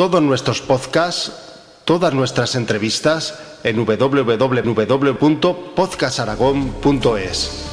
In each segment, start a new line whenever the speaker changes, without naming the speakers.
Todos nuestros podcasts, todas nuestras entrevistas en www.podcastaragón.es.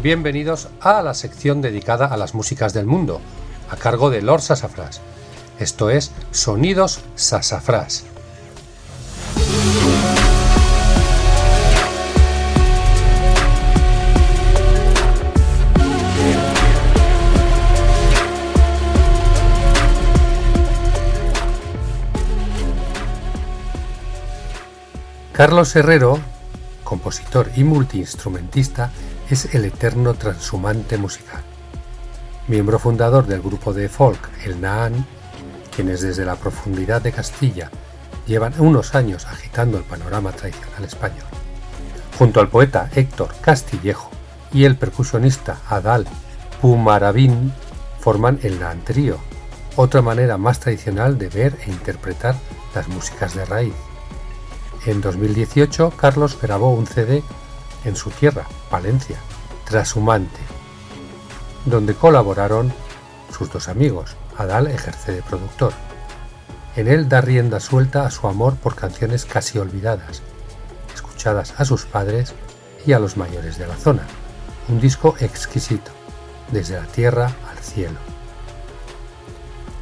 Bienvenidos a la sección dedicada a las músicas del mundo, a cargo de Lord Sassafras. Esto es Sonidos Sassafras. Carlos Herrero, compositor y multiinstrumentista, es el eterno transhumante musical. Miembro fundador del grupo de folk El Naan, quienes desde la profundidad de Castilla llevan unos años agitando el panorama tradicional español. Junto al poeta Héctor Castillejo y el percusionista Adal Pumarabín forman el Naan Trío, otra manera más tradicional de ver e interpretar las músicas de raíz. En 2018, Carlos grabó un CD en su tierra, Valencia, Trashumante, donde colaboraron sus dos amigos. Adal ejerce de productor. En él da rienda suelta a su amor por canciones casi olvidadas, escuchadas a sus padres y a los mayores de la zona. Un disco exquisito, desde la tierra al cielo.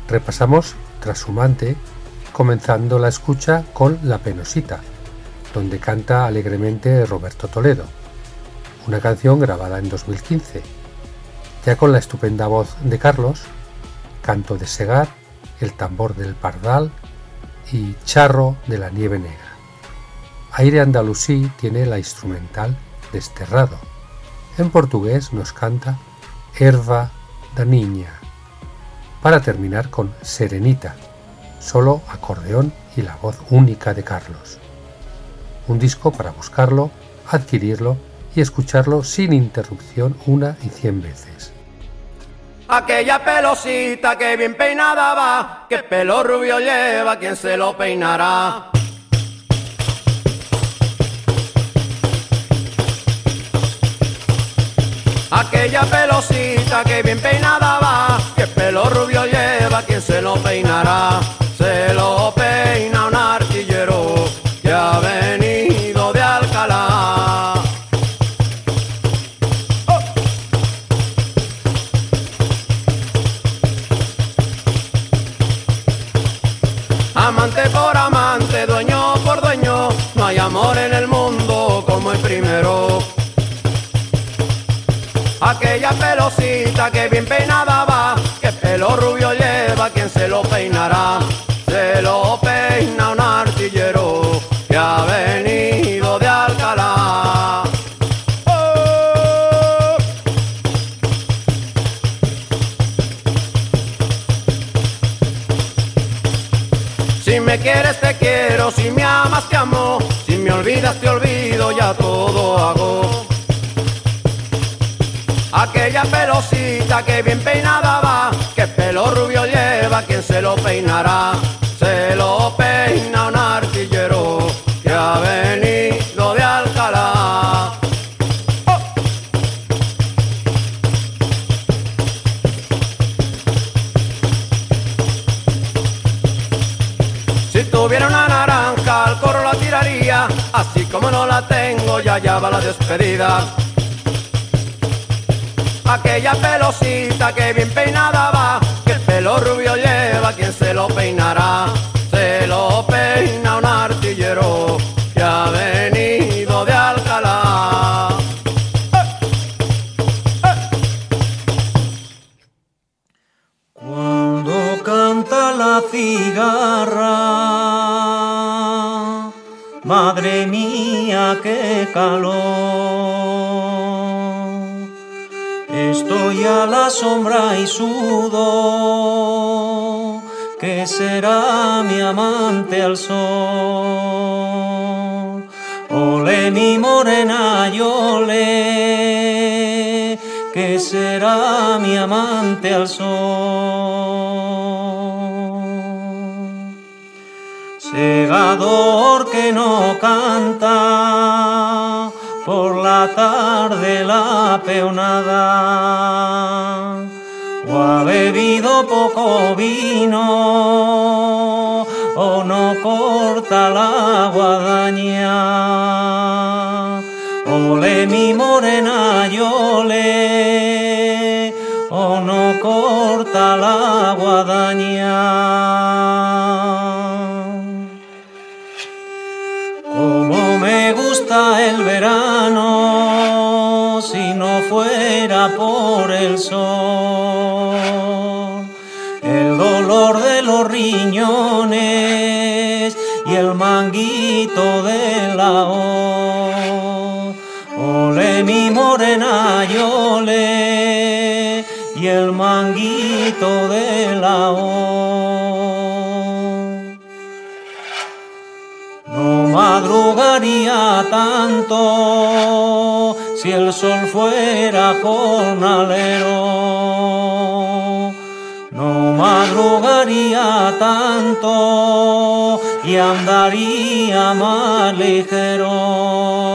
Repasamos Trashumante, comenzando la escucha con La Penosita, donde canta alegremente Roberto Toledo, una canción grabada en 2015, ya con la estupenda voz de Carlos, canto de Segar, el tambor del pardal y charro de la nieve negra. Aire andalusí tiene la instrumental Desterrado. En portugués nos canta Erva da Niña. Para terminar con Serenita, solo acordeón y la voz única de Carlos un disco para buscarlo, adquirirlo y escucharlo sin interrupción una y cien veces.
Aquella pelosita que bien peinada va, que pelo rubio lleva, quien se lo peinará. Aquella pelosita que bien peinada va, que pelo rubio lleva, quien se lo peinará. Si me quieres te quiero, si me amas te amo, si me olvidas te olvido, ya todo hago. Aquella pelosita que bien peinada va, que pelo rubio lleva, quien se lo peinará. Ya va la despedida. Aquella pelosita que bien peinada va, que el pelo rubio lleva, quien se lo peinará.
Por la tarde la peonada o ha bebido poco vino o no corta la guadaña. Y el manguito de la o. No madrugaría tanto si el sol fuera jornalero. No madrugaría tanto y andaría más ligero.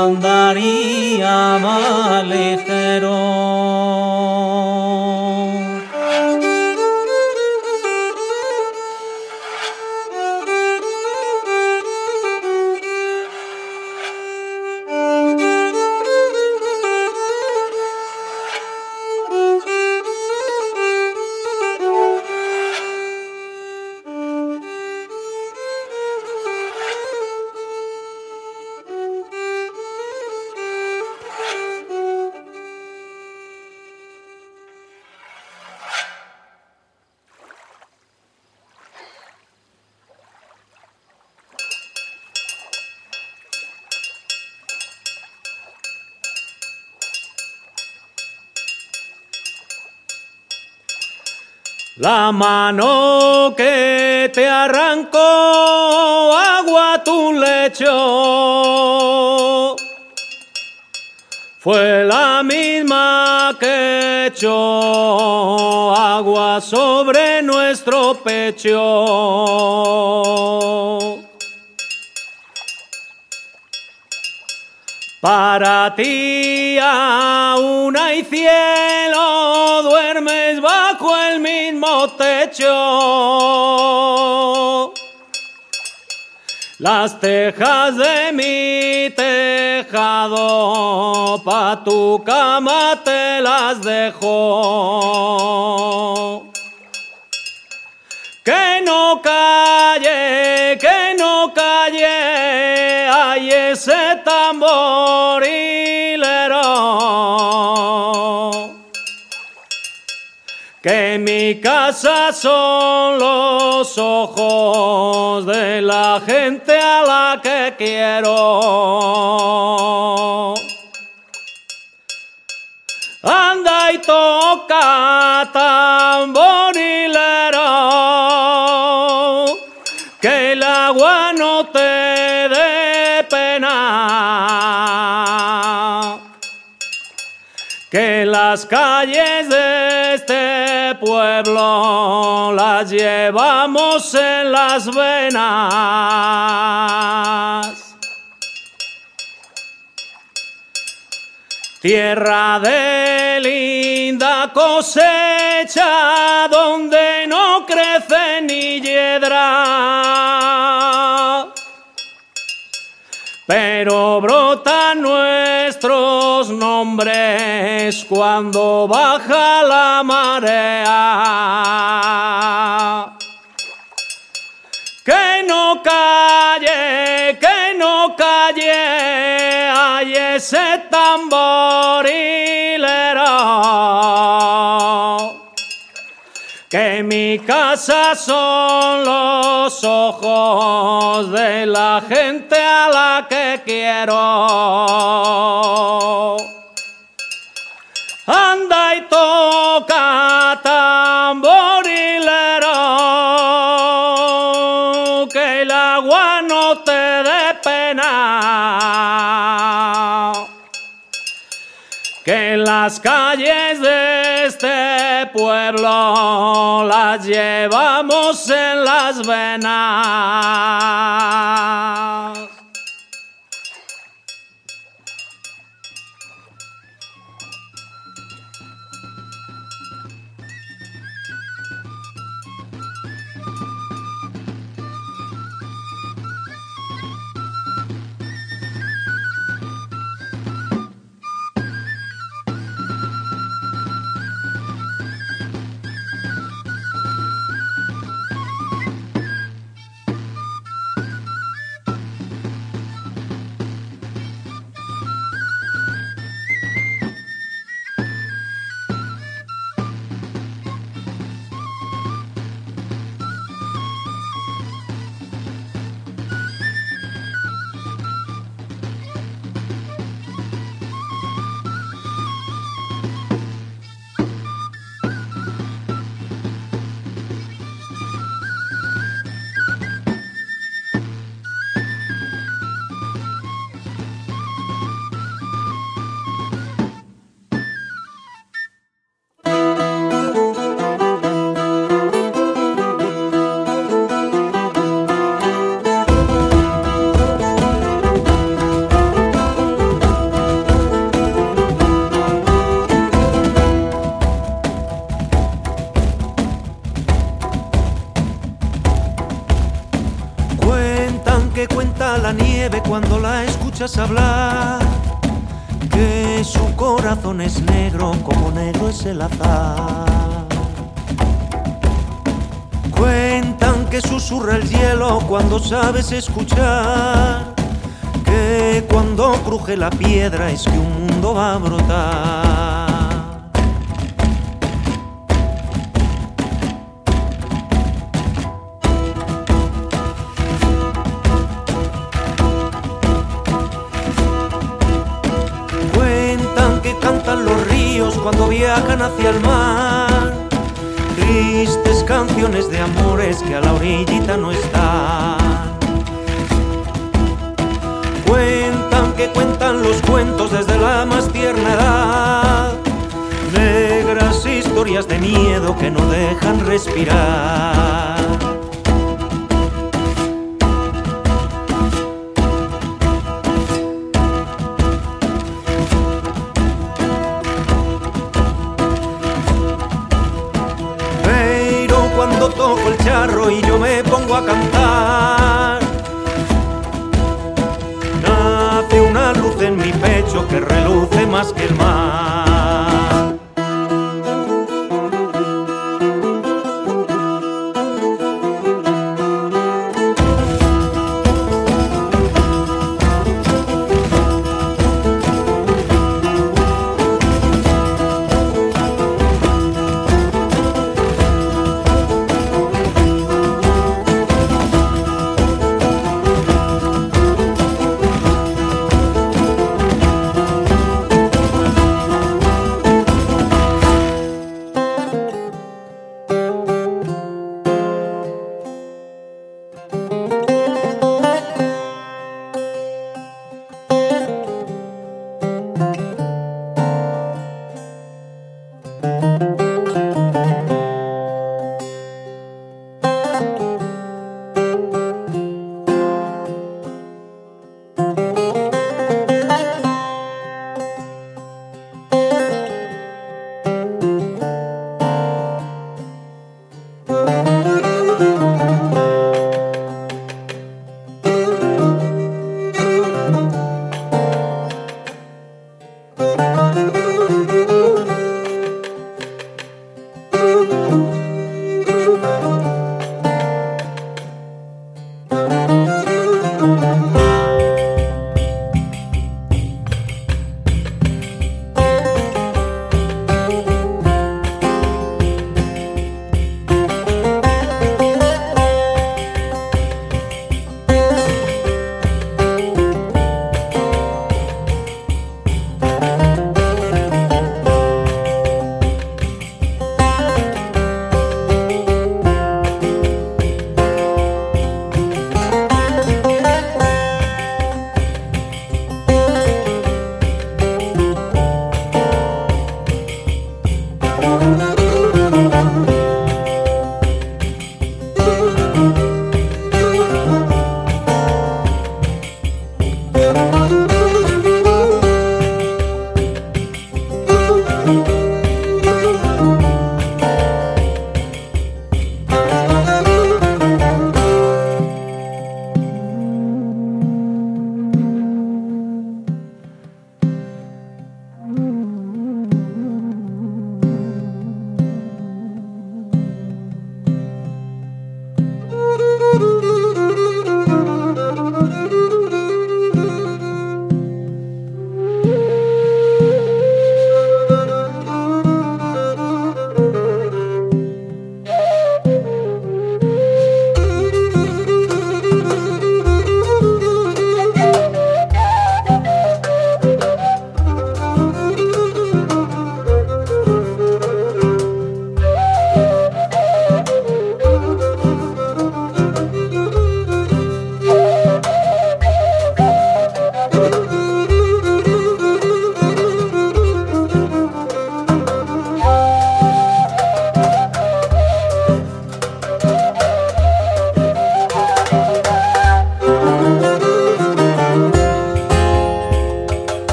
Y andaría La mano que te arrancó agua tu lecho fue la misma que echó agua sobre nuestro pecho. Para ti aún hay cielo, duermes bajo mismo techo. Las tejas de mi tejado, pa' tu cama te las dejo. Que mi casa son los ojos de la gente a la que quiero. Anda y toca tamborilero, que el agua no te dé pena, que las calles de este pueblo las llevamos en las venas. Tierra de linda cosecha donde no crece ni hiedra. Pero nuestros nombres cuando baja la marea.
Mi casa son los ojos de la gente a la que quiero. Anda y toca tamborilero, que el agua no te dé pena. Que las calles de este pueblo las llevamos en las venas.
Hablar que su corazón es negro como negro es el azar. Cuentan que susurra el hielo cuando sabes escuchar, que cuando cruje la piedra es que un mundo va a brotar. Viajan hacia el mar. Tristes canciones de amores que a la orillita no están. Cuentan que cuentan los cuentos desde la más tierna edad. Negras historias de miedo que no dejan respirar. Cantar. Nace una luz en mi pecho que reluce más que el mar.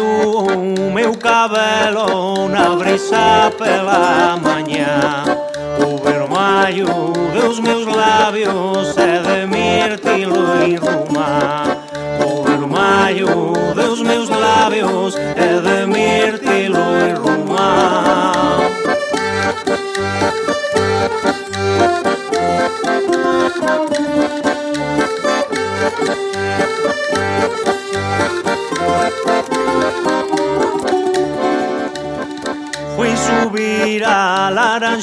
O meu cabelo na brisa pela manhã O vermelho dos meus lábios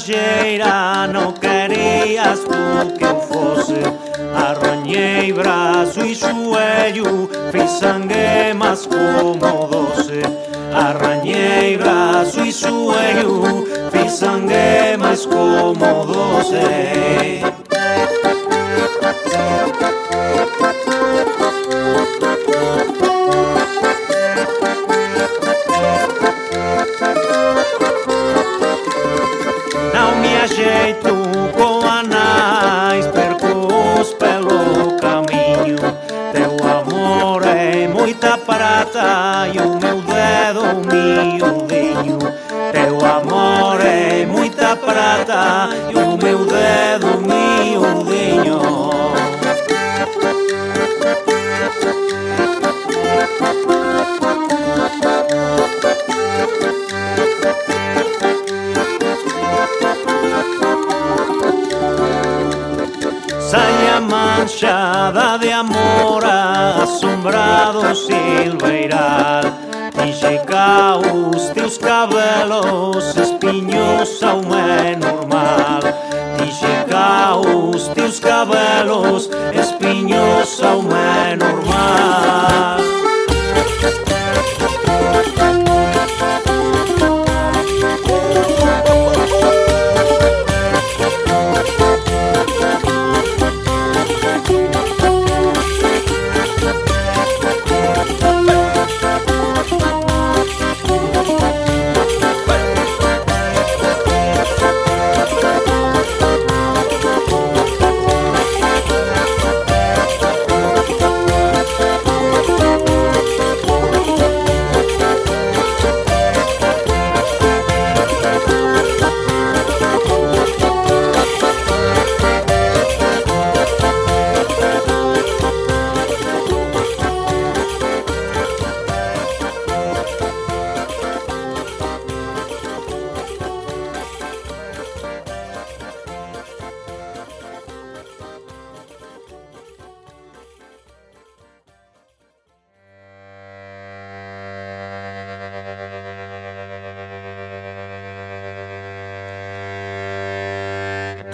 estranxeira No querías tú que eu fose Arroñei brazo e xuello Fei sangue mas como doce. Arrañei brazo e xuello Fei sangue mas como doce. Música e o meu dedo miudinho. Teu amor é muita prata e o meu dedo miudinho. Assombrado silveiral Dixe os teus cabelos espinhos ao é normal. Dixe os teus cabelos espinhos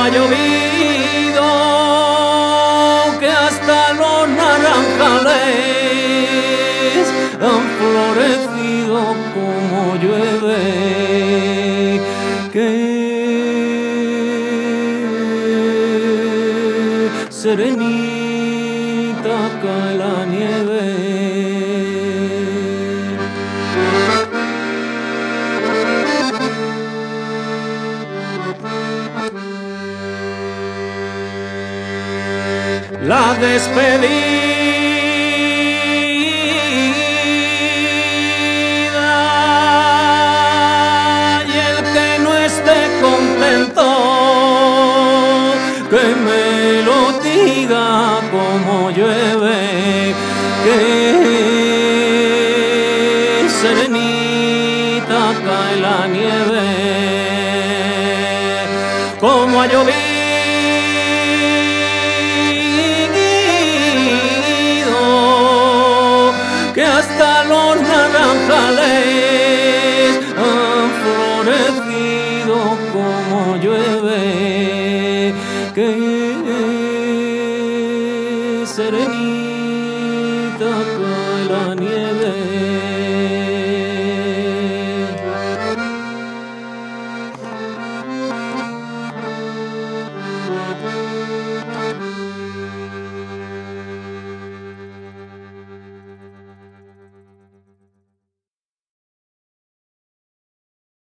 ha llovido que hasta los naranjales despedida y el que no esté contento que me lo diga como llueve que serenita cae la nieve. Como ha llovido